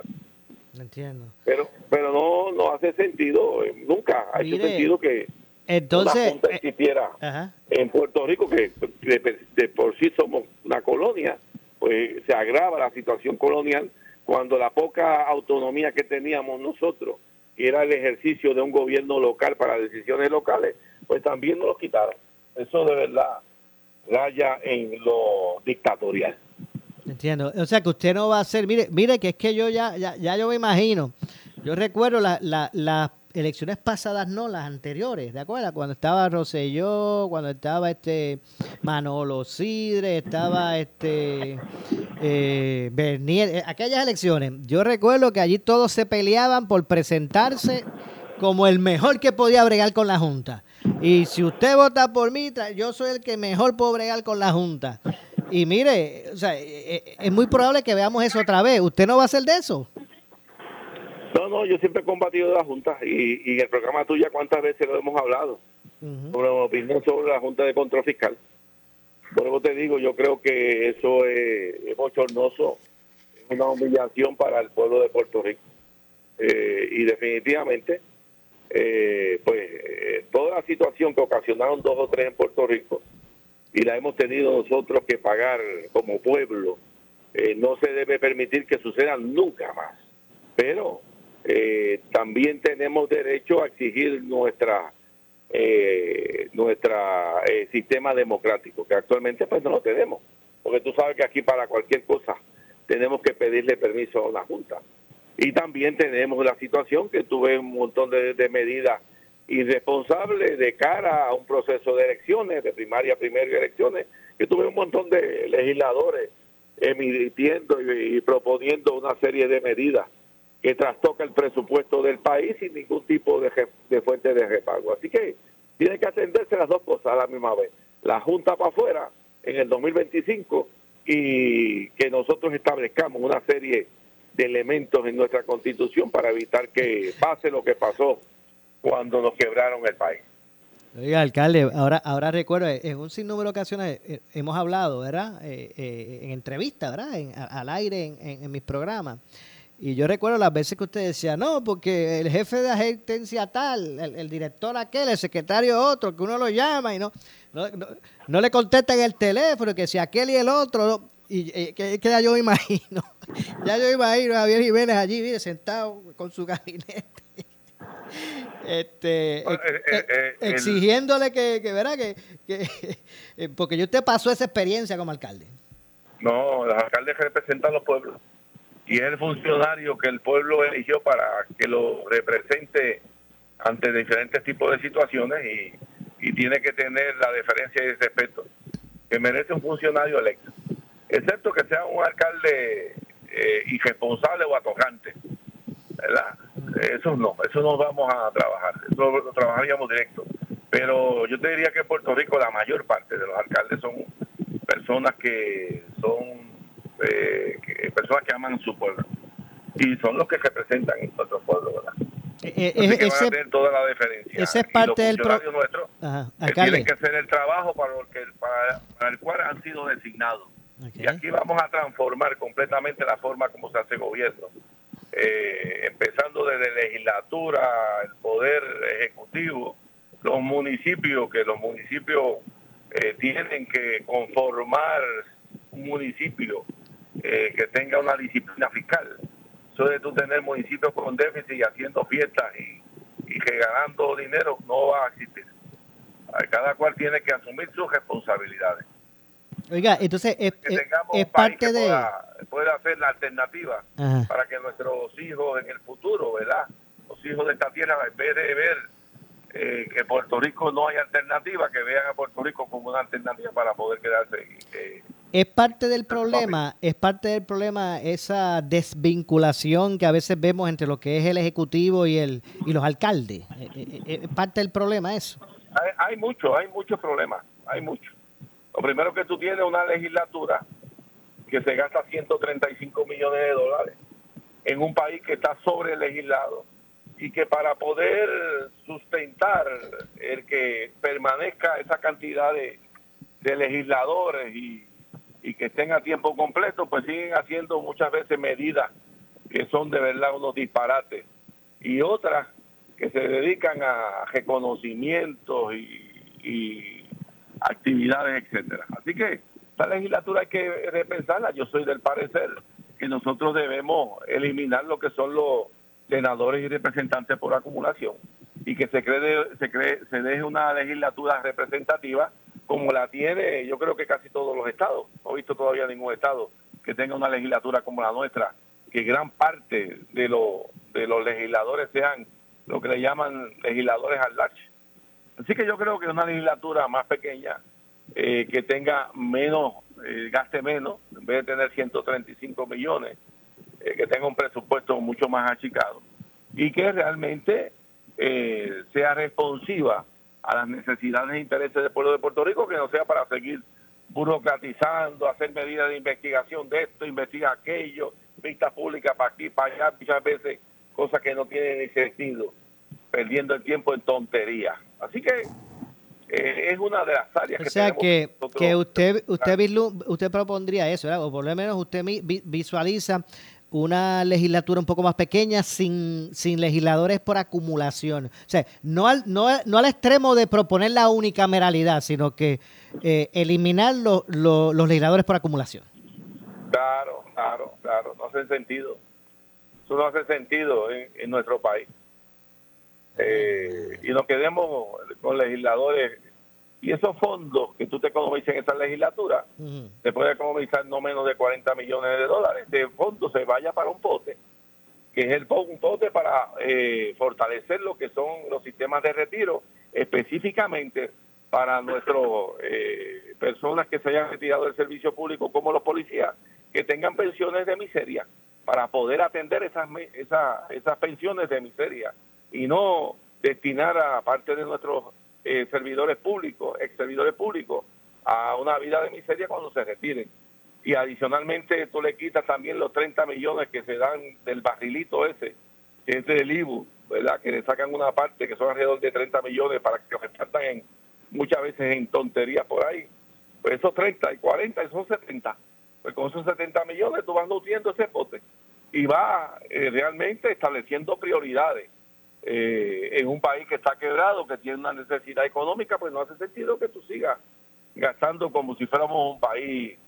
Entiendo. Pero, pero no, no hace sentido, eh, nunca ha hecho sentido que entonces, junta eh, existiera en Puerto Rico, que de, por sí somos una colonia, pues se agrava la situación colonial cuando la poca autonomía que teníamos nosotros, que era el ejercicio de un gobierno local para decisiones locales, pues también nos lo quitaron. Eso de verdad raya en lo dictatorial. Entiendo. O sea que usted no va a hacer, mire, mire que es que yo ya, ya, ya yo me imagino. Yo recuerdo las elecciones pasadas, no las anteriores, ¿de acuerdo? Cuando estaba Roselló, cuando estaba este Manolo Sidre, estaba este eh, Bernier, eh, aquellas elecciones. Yo recuerdo que allí todos se peleaban por presentarse como el mejor que podía bregar con la Junta. Y si usted vota por mí, yo soy el que mejor puedo bregar con la Junta. Y mire, o sea, eh, eh, es muy probable que veamos eso otra vez. ¿Usted no va a hacer de eso? No, no, yo siempre he combatido de la Junta y, en el programa tuya cuántas veces lo hemos hablado sobre mi opinión sobre la Junta de Control Fiscal. Por eso te digo, yo creo que eso es, bochornoso, es una humillación para el pueblo de Puerto Rico. Eh, y definitivamente, pues toda la situación que ocasionaron dos o tres en Puerto Rico, y la hemos tenido nosotros que pagar como pueblo, eh, no se debe permitir que suceda nunca más. Pero eh, también tenemos derecho a exigir nuestra eh, nuestra sistema democrático, que actualmente pues no lo tenemos, porque tú sabes que aquí para cualquier cosa tenemos que pedirle permiso a la Junta. Y también tenemos la situación que tuve un montón de, de medidas irresponsable de cara a un proceso de elecciones, de primaria, y elecciones, que tuve un montón de legisladores emitiendo y, proponiendo una serie de medidas que trastoca el presupuesto del país sin ningún tipo de, de fuente de repago. Así que tiene que atenderse las dos cosas a la misma vez. La Junta para afuera en el 2025 y que nosotros establezcamos una serie de elementos en nuestra constitución para evitar que pase lo que pasó cuando nos quebraron el país. Oiga, alcalde, ahora, ahora recuerdo, en un sinnúmero de ocasiones eh, hemos hablado, ¿verdad? Eh, eh, en entrevistas, ¿verdad? al aire en, mis programas. Y yo recuerdo las veces que usted decía, no, porque el jefe de agencia tal, el, director aquel, el secretario otro, que uno lo llama y no, no, no, le contestan el teléfono, que si aquel y el otro, y que, ya yo me imagino, ya yo imagino a Javier Jiménez allí, mire, sentado con su gabinete este, eh, eh, eh, exigiéndole que, que verá que, que porque usted pasó esa experiencia como alcalde. No, los alcaldes representan a los pueblos y es el funcionario que el pueblo eligió para que lo represente ante diferentes tipos de situaciones y, y tiene que tener la deferencia y el respeto que merece un funcionario electo, excepto que sea un alcalde irresponsable o atocante, ¿verdad? Eso no, eso no vamos a trabajar, eso lo trabajaríamos directo. Pero yo te diría que en Puerto Rico la mayor parte de los alcaldes son personas que son eh, personas que aman su pueblo y son los que representan en nuestro pueblo, ¿verdad? Eh, eh, ese, van a tener toda la diferencia. Ese es parte del pro... nuestro tienen que hacer el trabajo para, el, que, para, el cual han sido designados. Y aquí vamos a transformar completamente la forma como se hace gobierno eh, empezando desde legislatura, el poder ejecutivo, los municipios, que los municipios eh, tienen que conformar un municipio eh, que tenga una disciplina fiscal. Eso de tú tener municipios con déficit y haciendo fiestas y, y regalando dinero no va a existir. Cada cual tiene que asumir sus responsabilidades. Oiga, entonces es, es, parte de... Pueda, hacer la alternativa para que nuestros hijos en el futuro, ¿verdad? Los hijos de esta tierra, en vez de ver eh, que Puerto Rico no hay alternativa, que vean a Puerto Rico como una alternativa para poder quedarse. Eh, es parte del problema, es parte del problema esa desvinculación que a veces vemos entre lo que es el ejecutivo y el y los alcaldes. Eh, es parte del problema eso. Hay, hay mucho, hay muchos problemas, hay mucho. Lo primero que tú tienes una legislatura que se gasta 135 millones de dólares en un país que está sobre legislado y que para poder sustentar el que permanezca esa cantidad de, legisladores y, que estén a tiempo completo, pues siguen haciendo muchas veces medidas que son de verdad unos disparates y otras que se dedican a reconocimientos y actividades, etcétera. Así que esta legislatura hay que repensarla. Yo soy del parecer que nosotros debemos eliminar lo que son los senadores y representantes por acumulación y que se cree, se cree, se deje una legislatura representativa como la tiene yo creo que casi todos los estados. No he visto todavía ningún estado que tenga una legislatura como la nuestra, que gran parte de, los de los legisladores sean lo que le llaman legisladores al large Así que yo creo que una legislatura más pequeña, eh, que tenga menos, eh, gaste menos, en vez de tener 135 millones, eh, que tenga un presupuesto mucho más achicado y que realmente sea responsiva a las necesidades e intereses del pueblo de Puerto Rico, que no sea para seguir burocratizando, hacer medidas de investigación de esto, investigar aquello, vistas públicas para aquí, para allá, muchas veces cosas que no tienen ni sentido, perdiendo el tiempo en tonterías. Así que eh, es una de las áreas que sea que, que usted usted usted propondría eso, o por lo menos usted visualiza una legislatura un poco más pequeña sin, sin legisladores por acumulación. O sea, no al, no, no al extremo de proponer la unicameralidad, sino que eh, eliminar los legisladores por acumulación. Claro, claro, claro, no hace sentido. Eso no hace sentido en nuestro país eh, y nos quedemos con legisladores. Y esos fondos que tú te economizas en esa legislatura, se puede economizar no menos de 40 millones de dólares. De fondo se vaya para un pote, que es el un pote para eh, fortalecer lo que son los sistemas de retiro, específicamente para nuestras eh, personas que se hayan retirado del servicio público, como los policías, que tengan pensiones de miseria, para poder atender esas, esas, esas pensiones de miseria y no destinar a parte de nuestros eh, servidores públicos, ex servidores públicos, a una vida de miseria cuando se retiren. y adicionalmente tú le quitas también los 30 millones que se dan del barrilito ese, que es del IBU, ¿verdad? Que le sacan una parte que son alrededor de 30 millones para que se repartan en, muchas veces en tonterías por ahí. Pues esos 30 y 40, esos 70. Pues con esos 70 millones tú vas nutriendo ese pote y vas eh, realmente estableciendo prioridades. Eh, en un país que está quebrado, que tiene una necesidad económica, pues no hace sentido que tú sigas gastando como si fuéramos un país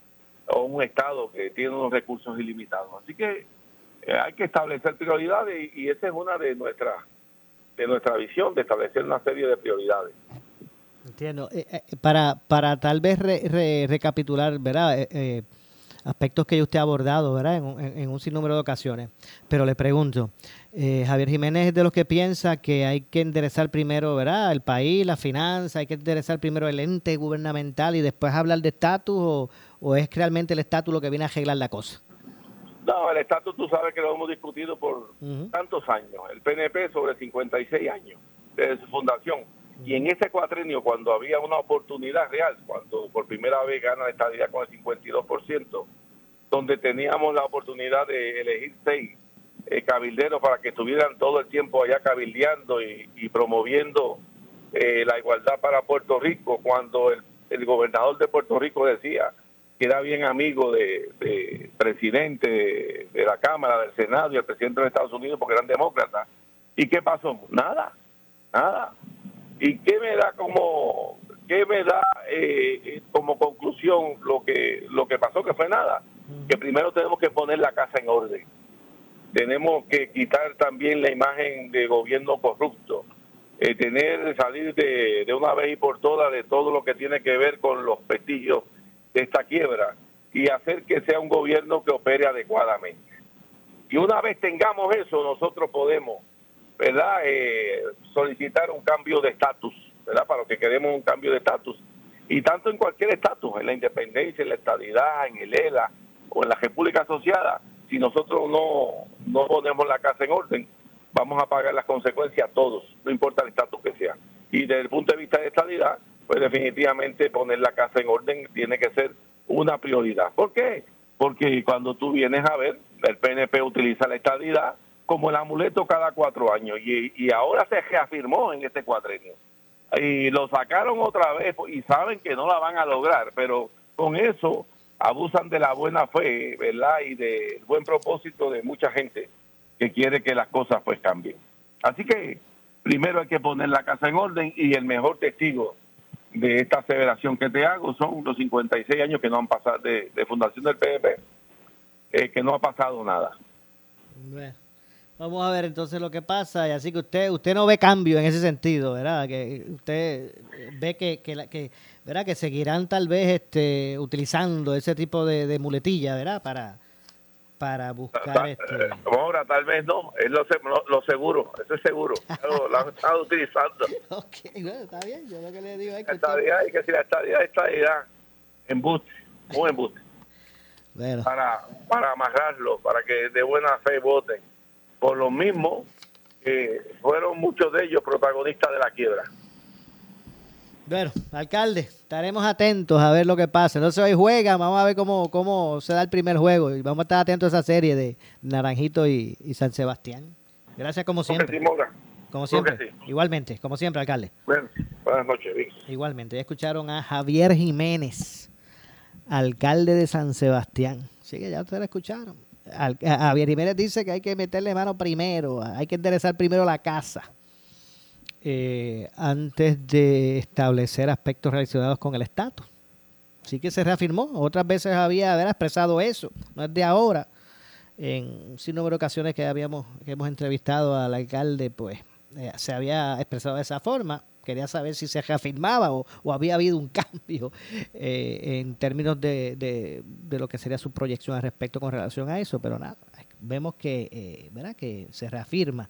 o un Estado que tiene unos recursos ilimitados. Así que eh, hay que establecer prioridades y, esa es una de nuestras de nuestra visión, de establecer una serie de prioridades. Entiendo. Eh, eh, para, para tal vez recapitular, ¿verdad? aspectos que usted ha abordado, ¿verdad? En, en, un sinnúmero de ocasiones. Pero le pregunto, Javier Jiménez es de los que piensa que hay que enderezar primero, ¿verdad? El país, la finanza, hay que enderezar primero el ente gubernamental y después hablar de estatus o, o es realmente el estatus lo que viene a arreglar la cosa? No, el estatus tú sabes que lo hemos discutido por tantos años. El PNP sobre 56 años desde su fundación. Y en ese cuatrenio, cuando había una oportunidad real, cuando por primera vez gana la estadía con el 52%, donde teníamos la oportunidad de elegir seis eh, cabilderos para que estuvieran todo el tiempo allá cabildeando y, promoviendo eh, la igualdad para Puerto Rico, cuando el gobernador de Puerto Rico decía, que era bien amigo de, presidente de, la Cámara, del Senado y el presidente de Estados Unidos porque eran demócratas. ¿Y qué pasó? Nada, nada. ¿Y qué me da como qué me da eh, como conclusión lo que lo que pasó que fue nada? Que primero tenemos que poner la casa en orden. Tenemos que quitar también la imagen de gobierno corrupto. Eh, tener salir de, de una vez y por todas de todo lo que tiene que ver con los vestigios de esta quiebra y hacer que sea un gobierno que opere adecuadamente. Y una vez tengamos eso, nosotros podemos, ¿verdad?, eh, solicitar un cambio de estatus, ¿verdad?, para que queremos un cambio de estatus. Y tanto en cualquier estatus, en la independencia, en la estabilidad, en el ELA o en la República Asociada, si nosotros no, no ponemos la casa en orden, vamos a pagar las consecuencias todos, no importa el estatus que sea. Y desde el punto de vista de estabilidad, pues definitivamente poner la casa en orden tiene que ser una prioridad. ¿Por qué? Porque cuando tú vienes a ver, el PNP utiliza la estadidad como el amuleto cada cuatro años y, ahora se reafirmó en este cuatrenio. Y lo sacaron otra vez y saben que no la van a lograr, pero con eso abusan de la buena fe, ¿verdad? Y del buen propósito de mucha gente que quiere que las cosas pues cambien. Así que primero hay que poner la casa en orden y el mejor testigo de esta aseveración que te hago son los 56 años que no han pasado de, fundación del PDP, eh, que no ha pasado nada. Vamos a ver entonces lo que pasa y así que usted usted no ve cambio en ese sentido, ¿verdad? Que usted ve que que, que ¿verdad? que seguirán tal vez este utilizando ese tipo de, de muletilla, ¿verdad? Para para buscar este... Ahora tal vez no, es lo, lo, seguro, eso es seguro, lo, han estado utilizando. ok, bueno, está bien, yo lo que le digo es que... Que decir, la estadía está en embuste, muy embuste. Bueno. Para, para amarrarlo, para que de buena fe voten. Por lo mismo, fueron muchos de ellos protagonistas de la quiebra. Bueno, alcalde, estaremos atentos a ver lo que pasa. Entonces hoy juega, vamos a ver cómo, cómo se da el primer juego y vamos a estar atentos a esa serie de Naranjito y, San Sebastián. Gracias como siempre. Como siempre. Igualmente, como siempre, alcalde. Bueno, buenas noches. Igualmente, ya escucharon a Javier Jiménez, alcalde de San Sebastián. Sí, que ya ustedes escucharon. Javier dice que hay que meterle mano primero, hay que interesar primero la casa eh, antes de establecer aspectos relacionados con el estatus. Sí que se reafirmó. Otras veces había haber expresado eso. No es de ahora. En un sinnúmero de ocasiones que habíamos que hemos entrevistado al alcalde, pues eh, se había expresado de esa forma. Quería saber si se reafirmaba o, había habido un cambio eh, en términos de, de, lo que sería su proyección al respecto con relación a eso, pero nada, vemos que, ¿verdad? que se reafirma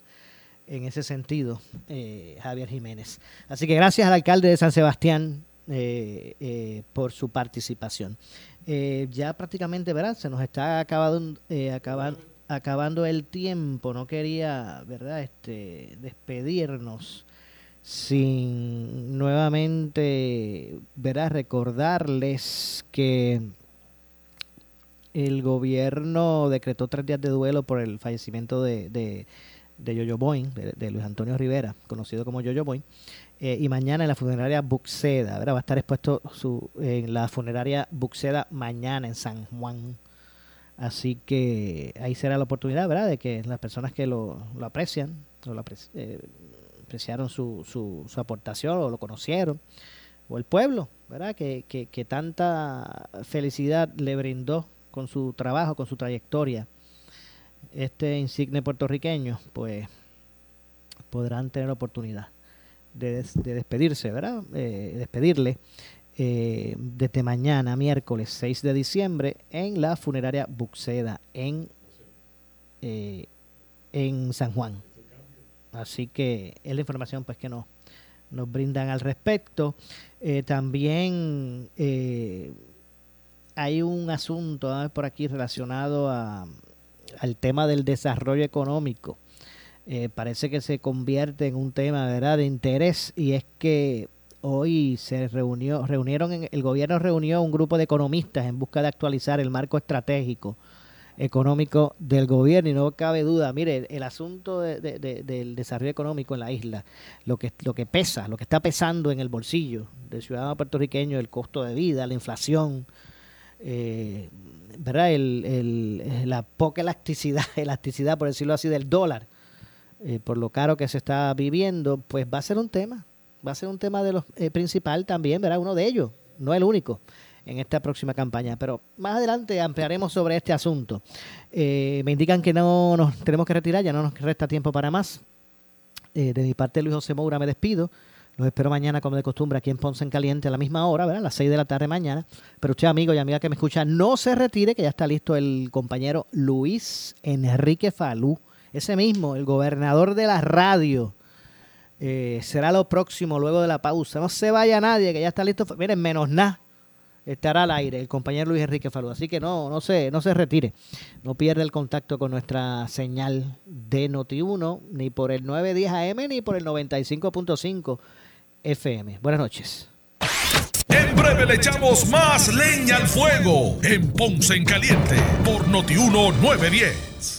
en ese sentido, eh, Javier Jiménez. Así que gracias al alcalde de San Sebastián eh, eh, por su participación. ya prácticamente, ¿verdad? Se nos está acabando, acabando, acabando el tiempo. No quería, ¿verdad? Este, despedirnos sin nuevamente, ¿verdad? Recordarles que el gobierno decretó tres días de duelo por el fallecimiento de, de, de Yoyo de, Luis Antonio Rivera, conocido como Yoyo Boy. Eh, y mañana en la funeraria Buxeda, va a estar expuesto su, en la funeraria Buxeda mañana en San Juan. Así que ahí será la oportunidad, ¿verdad?, de que las personas que lo, lo aprecian, lo eh, apreciaron su, su, aportación o lo conocieron, o el pueblo, ¿verdad?, que, que, tanta felicidad le brindó con su trabajo, con su trayectoria, este insigne puertorriqueño, pues podrán tener oportunidad de, despedirse, ¿verdad? Eh, despedirle eh, desde mañana, miércoles 6 de diciembre, en la funeraria Buxeda, en, eh, en San Juan. Así que es la información pues que nos, brindan al respecto. también hay un asunto por aquí relacionado a, al tema del desarrollo económico. Eh, parece que se convierte en un tema ¿verdad? de interés y es que hoy se reunió, reunieron, en, el gobierno reunió un grupo de economistas en busca de actualizar el marco estratégico económico del gobierno y no cabe duda, mire, el asunto del desarrollo económico en la isla, lo que, lo que pesa, lo que está pesando en el bolsillo del ciudadano puertorriqueño, el costo de vida, la inflación, eh, ¿verdad? El, la poca elasticidad, elasticidad, por decirlo así, del dólar, eh, por lo caro que se está viviendo, pues va a ser un tema, va a ser un tema de los eh, principal también, ¿verdad? Uno de ellos, no el único en esta próxima campaña. Pero más adelante ampliaremos sobre este asunto. me indican que no nos tenemos que retirar, ya no nos resta tiempo para más. de mi parte, Luis José Moura, me despido. Los espero mañana, como de costumbre, aquí en Ponce en Caliente a la misma hora, ¿verdad? A las 6 de la tarde mañana. Pero usted, amigo y amiga que me escucha, no se retire, que ya está listo el compañero Luis Enrique Falú. Ese mismo, el gobernador de la radio. Eh, será lo próximo luego de la pausa. No se vaya nadie, que ya está listo. Miren, menos nada estará al aire el compañero Luis Enrique Falú. Así que no, no se, no se retire. No pierda el contacto con nuestra señal de Noti1, ni por el 910 AM, ni por el 95.5 FM. Buenas noches. En breve le echamos más leña al fuego en Ponce en Caliente por Noti1 910.